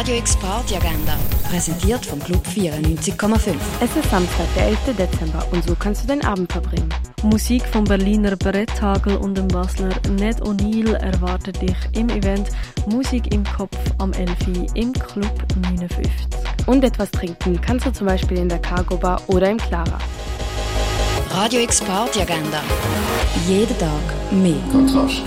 Radio X Party Agenda, präsentiert vom Club 94,5. Es ist Samstag, der 11. Dezember und so kannst du den Abend verbringen. Musik vom Berliner Brett Hagel und dem Basler Ned O'Neill erwartet dich im Event Musik im Kopf am 11. im Club 59. Und etwas trinken kannst du zum Beispiel in der Cargo Bar oder im Clara. Radio X Party Agenda. Jeden Tag mehr. Kontrast.